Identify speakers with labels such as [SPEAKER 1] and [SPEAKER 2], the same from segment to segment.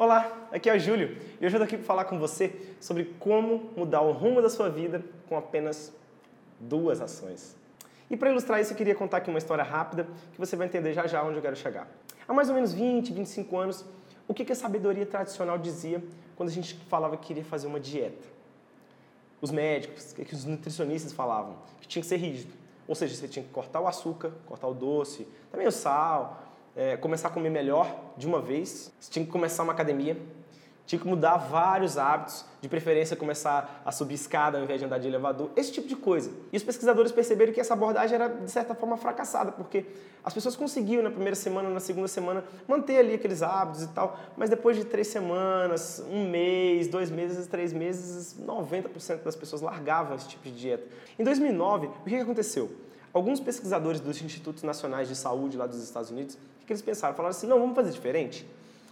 [SPEAKER 1] Olá, aqui é o Júlio e hoje eu estou aqui para falar com você sobre como mudar o rumo da sua vida com apenas duas ações. E para ilustrar isso, eu queria contar aqui uma história rápida que você vai entender já já onde eu quero chegar. Há mais ou menos 20, 25 anos, o que a sabedoria tradicional dizia quando a gente falava que queria fazer uma dieta? Os médicos, que os nutricionistas falavam que tinha que ser rígido. Ou seja, você tinha que cortar o açúcar, cortar o doce, também o sal, é, começar a comer melhor de uma vez, você tinha que começar uma academia, tinha que mudar vários hábitos, de preferência começar a subir escada ao invés de andar de elevador, esse tipo de coisa. E os pesquisadores perceberam que essa abordagem era, de certa forma, fracassada, porque as pessoas conseguiam na primeira semana, na segunda semana, manter ali aqueles hábitos e tal, mas depois de três semanas, um mês, dois meses, três meses, 90% das pessoas largavam esse tipo de dieta. Em 2009, o que aconteceu? Alguns pesquisadores dos Institutos Nacionais de Saúde lá dos Estados Unidos, que eles pensaram? Falaram assim, não, vamos fazer diferente.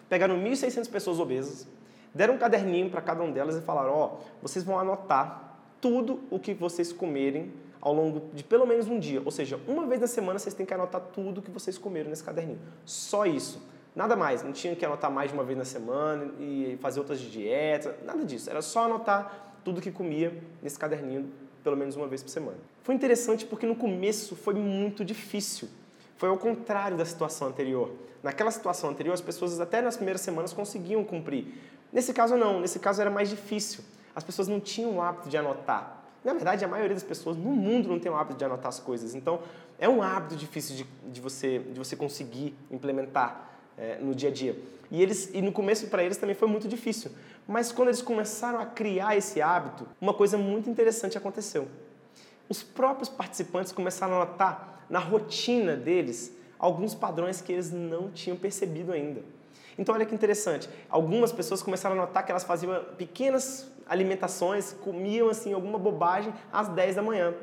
[SPEAKER 1] Pegaram 1.600 pessoas obesas, deram um caderninho para cada um delas e falaram: ó, oh, vocês vão anotar tudo o que vocês comerem ao longo de pelo menos um dia. Ou seja, uma vez na semana vocês têm que anotar tudo que vocês comeram nesse caderninho. Só isso. Nada mais. Não tinha que anotar mais de uma vez na semana e fazer outras de dieta, nada disso. Era só anotar tudo que comia nesse caderninho pelo menos uma vez por semana. Foi interessante porque no começo foi muito difícil. Foi ao contrário da situação anterior. Naquela situação anterior, as pessoas até nas primeiras semanas conseguiam cumprir. Nesse caso, não. Nesse caso, era mais difícil. As pessoas não tinham o hábito de anotar. Na verdade, a maioria das pessoas no mundo não tem o hábito de anotar as coisas. Então, é um hábito difícil de, de você, de você conseguir implementar é, no dia a dia. E, eles, e no começo, para eles, também foi muito difícil. Mas quando eles começaram a criar esse hábito, uma coisa muito interessante aconteceu. Os próprios participantes começaram a notar na rotina deles alguns padrões que eles não tinham percebido ainda. Então, olha que interessante. Algumas pessoas começaram a notar que elas faziam pequenas alimentações, comiam assim alguma bobagem às 10 da manhã.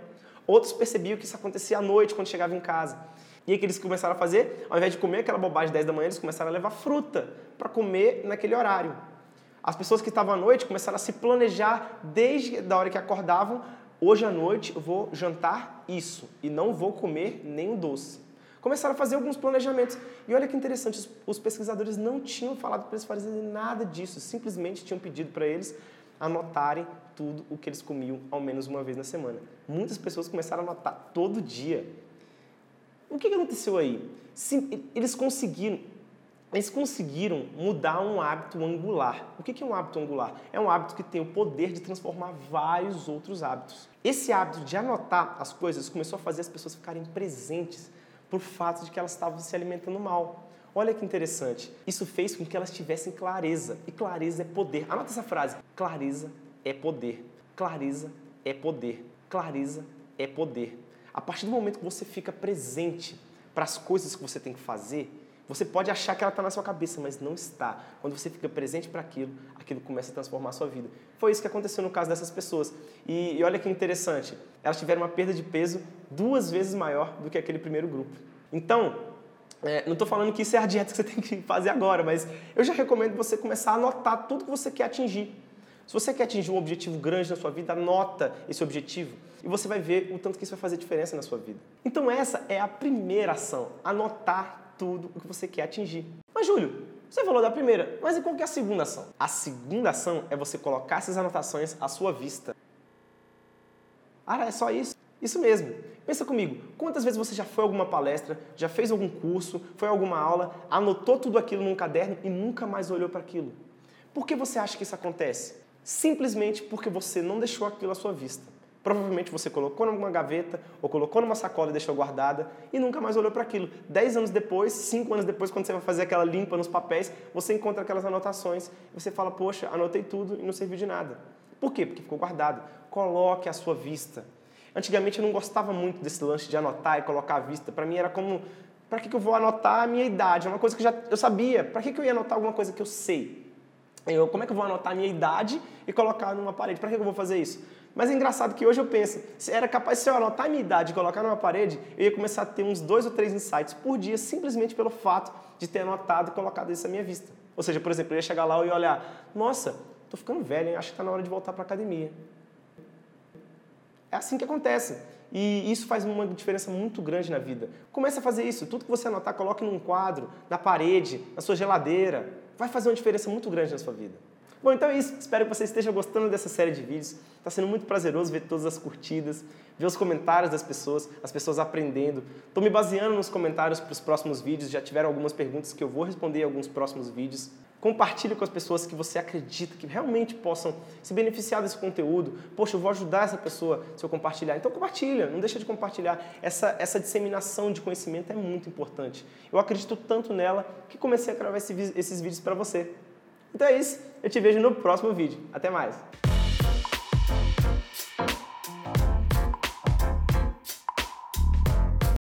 [SPEAKER 1] Outros percebiam que isso acontecia à noite, quando chegavam em casa. E aí que eles começaram a fazer? Ao invés de comer aquela bobagem às 10 da manhã, eles começaram a levar fruta para comer naquele horário. As pessoas que estavam à noite começaram a se planejar desde a hora que acordavam. Hoje à noite eu vou jantar isso e não vou comer nenhum doce começaram a fazer alguns planejamentos. E olha que interessante, os pesquisadores não tinham falado para eles fazerem nada disso, simplesmente tinham pedido para eles anotarem tudo o que eles comiam ao menos uma vez na semana. Muitas pessoas começaram a anotar todo dia. O que aconteceu aí? Eles conseguiram, eles conseguiram mudar um hábito angular. O que é um hábito angular? É um hábito que tem o poder de transformar vários outros hábitos. Esse hábito de anotar as coisas começou a fazer as pessoas ficarem presentes por fato de que elas estavam se alimentando mal. Olha que interessante. Isso fez com que elas tivessem clareza. E clareza é poder. Anota essa frase. Clareza é poder. Clareza é poder. Clareza é poder. A partir do momento que você fica presente para as coisas que você tem que fazer, você pode achar que ela está na sua cabeça, mas não está. Quando você fica presente para aquilo, aquilo começa a transformar a sua vida. Foi isso que aconteceu no caso dessas pessoas. E, e olha que interessante, elas tiveram uma perda de peso duas vezes maior do que aquele primeiro grupo. Então, é, não estou falando que isso é a dieta que você tem que fazer agora, mas eu já recomendo você começar a anotar tudo que você quer atingir. Se você quer atingir um objetivo grande na sua vida, anota esse objetivo e você vai ver o tanto que isso vai fazer diferença na sua vida. Então essa é a primeira ação, anotar tudo o que você quer atingir. Mas, Júlio, você falou da primeira, mas e qual que é a segunda ação? A segunda ação é você colocar essas anotações à sua vista. Ah, é só isso? Isso mesmo. Pensa comigo, quantas vezes você já foi a alguma palestra, já fez algum curso, foi a alguma aula, anotou tudo aquilo num caderno e nunca mais olhou para aquilo? Por que você acha que isso acontece? Simplesmente porque você não deixou aquilo à sua vista. Provavelmente você colocou numa gaveta ou colocou numa sacola e deixou guardada e nunca mais olhou para aquilo. Dez anos depois, cinco anos depois, quando você vai fazer aquela limpa nos papéis, você encontra aquelas anotações e você fala, poxa, anotei tudo e não serviu de nada. Por quê? Porque ficou guardado. Coloque à sua vista. Antigamente eu não gostava muito desse lance de anotar e colocar à vista. Para mim era como, para que, que eu vou anotar a minha idade? É uma coisa que já, eu sabia. Para que, que eu ia anotar alguma coisa que eu sei? Eu, como é que eu vou anotar a minha idade e colocar numa parede? Para que, que eu vou fazer isso? Mas é engraçado que hoje eu penso, se era capaz, se eu anotar a minha idade e colocar numa parede, eu ia começar a ter uns dois ou três insights por dia, simplesmente pelo fato de ter anotado e colocado isso à minha vista. Ou seja, por exemplo, eu ia chegar lá e olhar, nossa, tô ficando velho, hein? acho que está na hora de voltar para a academia. É assim que acontece. E isso faz uma diferença muito grande na vida. Comece a fazer isso. Tudo que você anotar, coloque num quadro, na parede, na sua geladeira. vai fazer uma diferença muito grande na sua vida. Bom, então é isso. Espero que você esteja gostando dessa série de vídeos. Está sendo muito prazeroso ver todas as curtidas, ver os comentários das pessoas, as pessoas aprendendo. Estou me baseando nos comentários para os próximos vídeos. Já tiveram algumas perguntas que eu vou responder em alguns próximos vídeos. Compartilhe com as pessoas que você acredita que realmente possam se beneficiar desse conteúdo. Poxa, eu vou ajudar essa pessoa se eu compartilhar. Então compartilha, não deixa de compartilhar. Essa, essa disseminação de conhecimento é muito importante. Eu acredito tanto nela que comecei a gravar esse, esses vídeos para você. Então é isso, eu te vejo no próximo vídeo. Até mais!